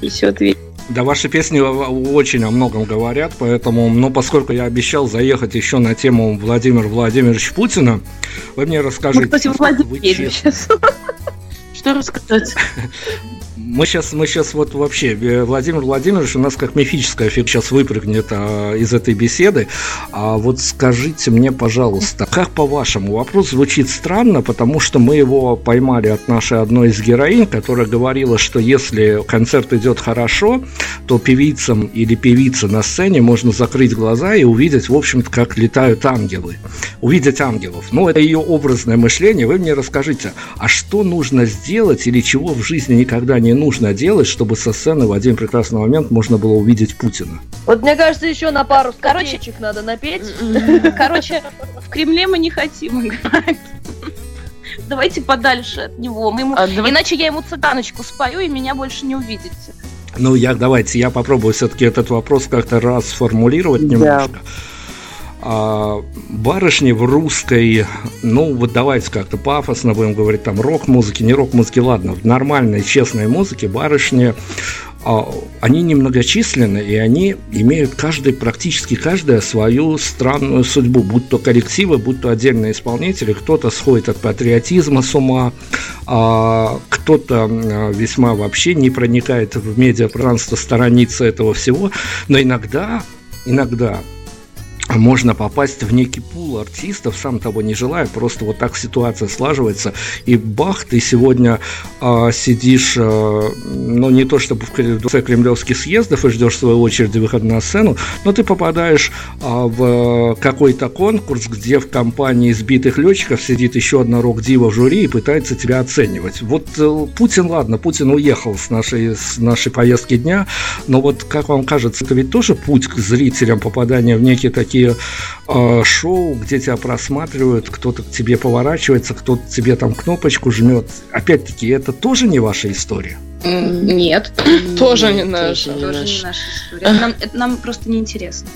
еще ответить. Да, ваши песни очень о многом говорят, поэтому, но поскольку я обещал заехать еще на тему Владимира Владимировича Путина, вы мне расскажите. Мы, кстати, Владимир сейчас. Что рассказать? Мы сейчас, мы сейчас вот вообще, э, Владимир Владимирович у нас как мифическая фиг сейчас выпрыгнет а, из этой беседы. А вот скажите мне, пожалуйста, как по-вашему? Вопрос звучит странно, потому что мы его поймали от нашей одной из героинь, которая говорила, что если концерт идет хорошо, то певицам или певице на сцене можно закрыть глаза и увидеть, в общем-то, как летают ангелы. Увидеть ангелов. Ну, это ее образное мышление. Вы мне расскажите, а что нужно сделать или чего в жизни никогда не нужно делать, чтобы со сцены в один прекрасный момент можно было увидеть Путина? Вот мне кажется, еще на пару скамеечек надо напеть. Короче, в Кремле мы не хотим играть. Давайте подальше от него. Мы ему... а, давай... Иначе я ему цыганочку спою, и меня больше не увидите. Ну, я давайте, я попробую все-таки этот вопрос как-то расформулировать немножко. А, барышни в русской, ну вот давайте как-то пафосно будем говорить, там рок-музыки, не рок-музыки, ладно, в нормальной, честной музыке барышни, а, они немногочисленны, и они имеют каждый, практически каждая свою странную судьбу, будь то коллективы, будь то отдельные исполнители, кто-то сходит от патриотизма с ума, а кто-то весьма вообще не проникает в медиапространство, сторонится этого всего, но иногда, иногда можно попасть в некий пул артистов, сам того не желая, просто вот так ситуация слаживается, и бах, ты сегодня э, сидишь, э, ну не то чтобы в конце кремлевских съездов и ждешь своей очереди выхода на сцену, но ты попадаешь э, в какой-то конкурс, где в компании избитых летчиков сидит еще одна рок-дива в жюри и пытается тебя оценивать. Вот э, Путин, ладно, Путин уехал с нашей, с нашей поездки дня, но вот как вам кажется, это ведь тоже путь к зрителям попадания в некие такие шоу, где тебя просматривают, кто-то к тебе поворачивается, кто-то тебе там кнопочку жмет. Опять-таки, это тоже не ваша история? Нет. Тоже не наша. Тоже не наша история. Нам, это нам просто неинтересно.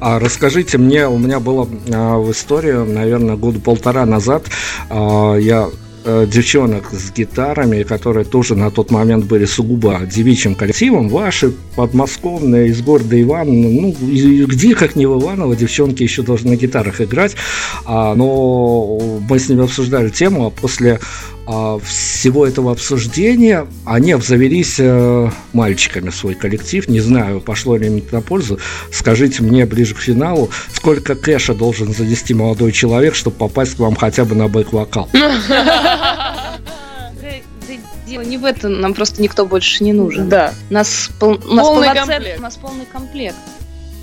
А расскажите мне, у меня была а, в истории, наверное, года полтора назад, а, я Э, девчонок с гитарами, которые тоже на тот момент были сугубо девичьим коллективом. Ваши подмосковные из города Иван, ну, где, как не в Иваново, девчонки еще должны на гитарах играть. А, но мы с ними обсуждали тему, а после всего этого обсуждения они обзавелись э, мальчиками свой коллектив. Не знаю, пошло ли им на пользу. Скажите мне ближе к финалу, сколько кэша должен занести молодой человек, чтобы попасть к вам хотя бы на бэк-вокал? Дело не в этом, нам просто никто больше не нужен. Да. Нас, пол, у нас полный комплект. У нас полный комплект.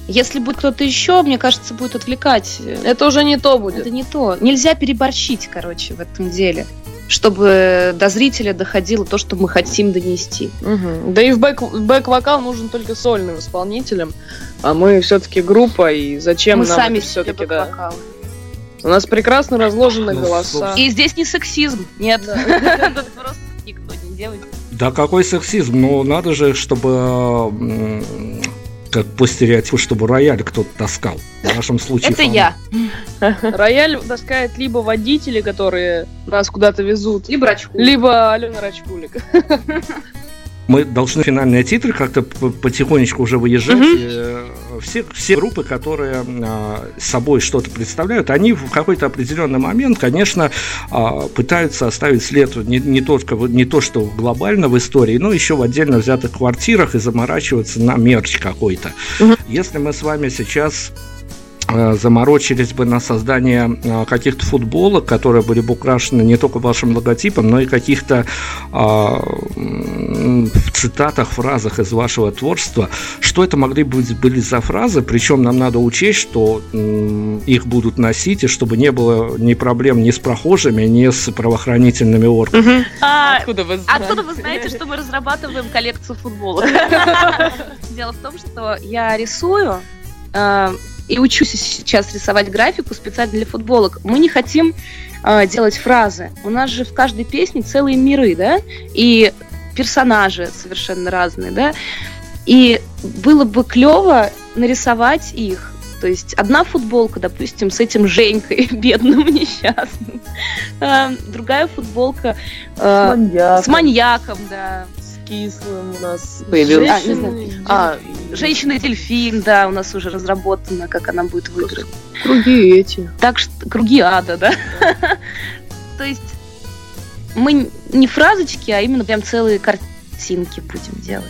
Если будет кто-то еще, мне кажется, будет отвлекать. Это уже не то будет. Это не то. Нельзя переборщить, короче, в этом деле чтобы до зрителя доходило то, что мы хотим донести. Угу. Да и в бэк, бэк-вокал нужен только сольным исполнителям, а мы все-таки группа, и зачем мы нам сами все-таки, да. У нас прекрасно разложены ну, голоса. И здесь не сексизм, нет. Тут просто никто не делает. Да какой сексизм? Ну, надо же, чтобы как по стереотипу, чтобы рояль кто-то таскал. В нашем случае... Это я. Рояль таскает либо водители, которые нас куда-то везут, либо Рачкулик. Либо Алена Рачкулик мы должны финальные титры как-то потихонечку уже выезжать. Угу. Все, все группы, которые а, собой что-то представляют, они в какой-то определенный момент, конечно, а, пытаются оставить след не, не, только, не то, что глобально в истории, но еще в отдельно взятых квартирах и заморачиваться на мерч какой-то. Угу. Если мы с вами сейчас заморочились бы на создание э, каких-то футболок, которые были бы украшены не только вашим логотипом, но и каких-то а, в цитатах, фразах из вашего творчества. Что это могли быть были за фразы? Причем нам надо учесть, что их будут носить, и чтобы не было ни проблем ни с прохожими, ни с правоохранительными органами. Угу. А, откуда, вы знаете? откуда вы знаете, что мы разрабатываем коллекцию футболок? Дело в том, что я рисую э, и учусь сейчас рисовать графику специально для футболок. Мы не хотим э, делать фразы. У нас же в каждой песне целые миры, да, и персонажи совершенно разные, да. И было бы клево нарисовать их. То есть одна футболка, допустим, с этим Женькой, бедным, несчастным. Э, другая футболка э, с маньяком. с маньяком, да кислым у нас Появилась. А, женщины. А, Женщина-дельфин, да, у нас уже разработано, как она будет выиграть. Круги эти. Так что круги ада, да? То есть мы не фразочки, а именно прям целые картинки будем делать.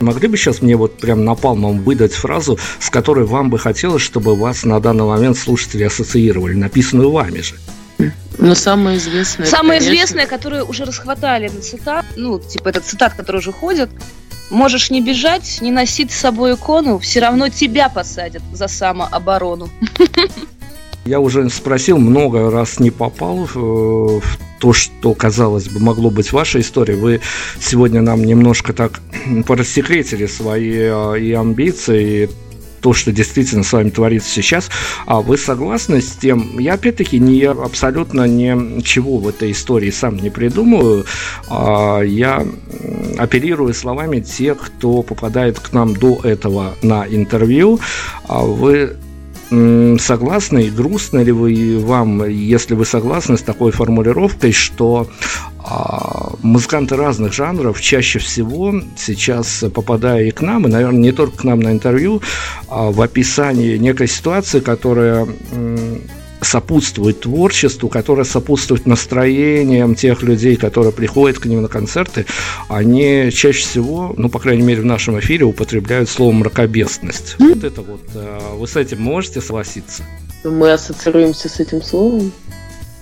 Могли бы сейчас мне вот прям напалмом выдать фразу, с которой вам бы хотелось, чтобы вас на данный момент слушатели ассоциировали, написанную вами же? Ну, самое известное. Самое конечно. известное, которое уже расхватали на цитат, ну, типа этот цитат, который уже ходит. Можешь не бежать, не носить с собой икону, все равно тебя посадят за самооборону. Я уже спросил, много раз не попал в, в то, что, казалось бы, могло быть вашей историей. Вы сегодня нам немножко так порассекретили свои э, и амбиции, и то, что действительно с вами творится сейчас. А вы согласны с тем? Я опять-таки не абсолютно ничего в этой истории сам не придумываю. А я оперирую словами тех, кто попадает к нам до этого на интервью. А вы согласны и грустно ли вы вам, если вы согласны с такой формулировкой, что а, музыканты разных жанров чаще всего сейчас, попадая и к нам, и, наверное, не только к нам на интервью, а в описании некой ситуации, которая сопутствует творчеству, которая сопутствует настроениям тех людей, которые приходят к ним на концерты, они чаще всего, ну, по крайней мере, в нашем эфире употребляют слово мракобесность. Вот это вот, э, вы с этим можете согласиться? Мы ассоциируемся с этим словом.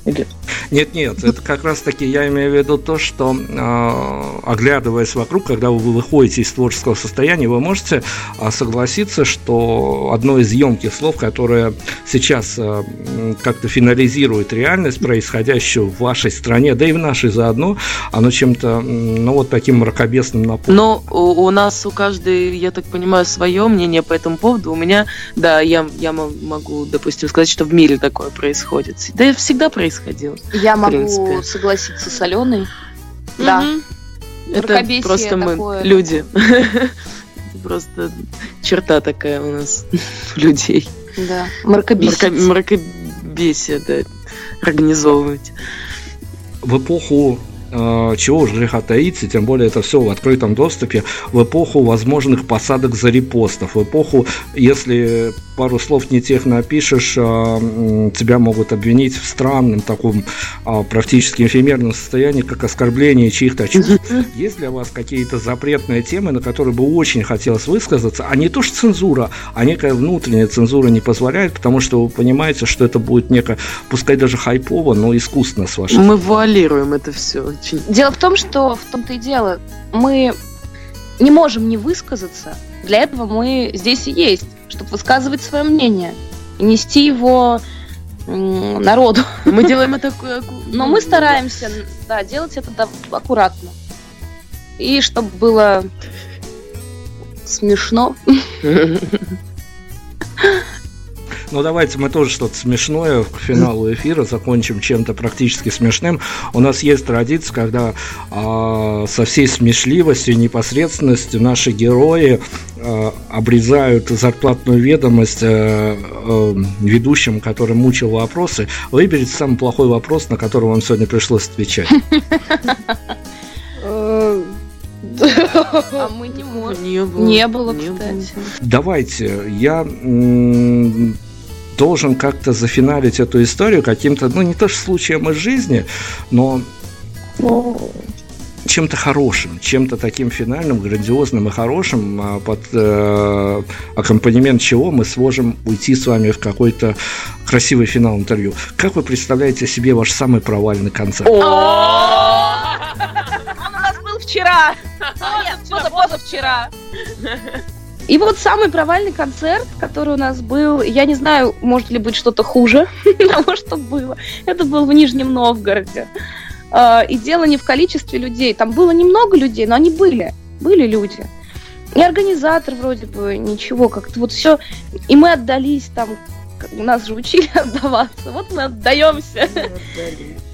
Или... Нет, нет, это как раз таки я имею в виду то, что э, оглядываясь вокруг, когда вы выходите из творческого состояния, вы можете э, согласиться, что одно из емких слов, которое сейчас э, как-то финализирует реальность, происходящую в вашей стране, да и в нашей заодно, оно чем-то, ну вот таким мракобесным наполнено. Но у, у нас у каждой, я так понимаю, свое мнение по этому поводу. У меня, да, я, я мо- могу, допустим, сказать, что в мире такое происходит. Да и всегда происходило. Я могу принципе. согласиться с Аленой. Да. Мгм. Это просто мы такое. люди. Просто черта такая у нас у людей. Да. Мрако- Мракобесие. Мракобесие, да, организовывать. в эпоху э, чего уж греха таиться, тем более это все в открытом доступе, в эпоху возможных посадок за репостов, в эпоху, если пару слов не тех напишешь, м, тебя могут обвинить в странном таком а, практически эфемерном состоянии, как оскорбление чьих-то чувств. Есть для вас какие-то запретные темы, на которые бы очень хотелось высказаться, а не то, что цензура, а некая внутренняя цензура не позволяет, потому что вы понимаете, что это будет неко, пускай даже хайпово, но искусственно с вашей Мы вуалируем это все очень. Дело в том, что в том-то и дело, мы не можем не высказаться. Для этого мы здесь и есть, чтобы высказывать свое мнение и нести его народу. Мы делаем это аку- Но мы стараемся, да, делать это аккуратно. И чтобы было смешно. Ну, давайте мы тоже что-то смешное к финалу эфира закончим чем-то практически смешным. У нас есть традиция, когда а, со всей смешливостью и непосредственностью наши герои а, обрезают зарплатную ведомость а, а, ведущим, который мучил вопросы. Выберите самый плохой вопрос, на который вам сегодня пришлось отвечать. Э, А мы не можем. Не было. Не было, кстати. Давайте, я м, должен как-то зафиналить эту историю каким-то, ну, не то что случаем из жизни, но чем-то хорошим, чем-то таким финальным, грандиозным и хорошим, а, под э, аккомпанемент чего мы сможем уйти с вами в какой-то красивый финал интервью. Как вы представляете себе ваш самый провальный концерт? Он у нас был вчера. Нет, позавчера. И вот самый провальный концерт, который у нас был, я не знаю, может ли быть что-то хуже того, что было. Это был в Нижнем Новгороде. А, И дело не в количестве людей. Там было немного людей, но они были. Были люди. И организатор вроде бы ничего, как-то вот все. И мы отдались там, нас же учили отдаваться. Вот мы отдаемся.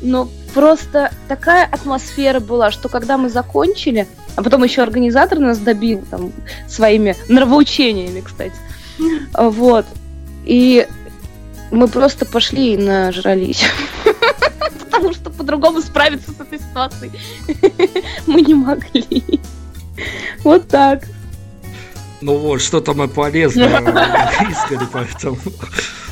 Но просто такая атмосфера была, что когда мы закончили, а потом еще организатор нас добил там своими нравоучениями, кстати. Вот. И мы просто пошли и нажрались. Потому что по-другому справиться с этой ситуацией мы не могли. Вот так. Ну вот, что-то мы полезно искали, поэтому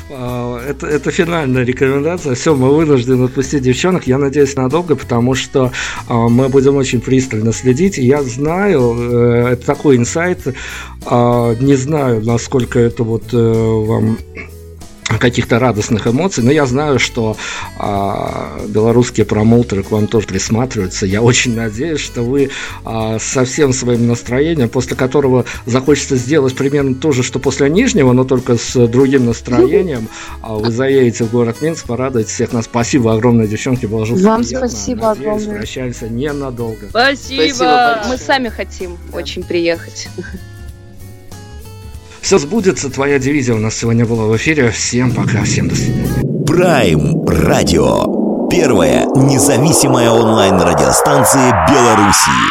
это, это финальная рекомендация. Все, мы вынуждены отпустить девчонок. Я надеюсь, надолго, потому что а, мы будем очень пристально следить. Я знаю, э, это такой инсайт, а, не знаю, насколько это вот э, вам каких-то радостных эмоций, но я знаю, что а, белорусские промоутеры к вам тоже присматриваются. Я очень надеюсь, что вы а, со всем своим настроением, после которого захочется сделать примерно то же, что после Нижнего, но только с другим настроением, а, вы заедете в город Минск, порадуете всех нас. Спасибо огромное, девчонки, было жутко Вам приятно. спасибо Надеюсь, огромное. прощаемся ненадолго. Спасибо. Спасибо Мы сами хотим очень приехать. Все сбудется, твоя дивизия у нас сегодня была в эфире. Всем пока, всем до свидания. Прайм Радио. Первая независимая онлайн-радиостанция Беларуси.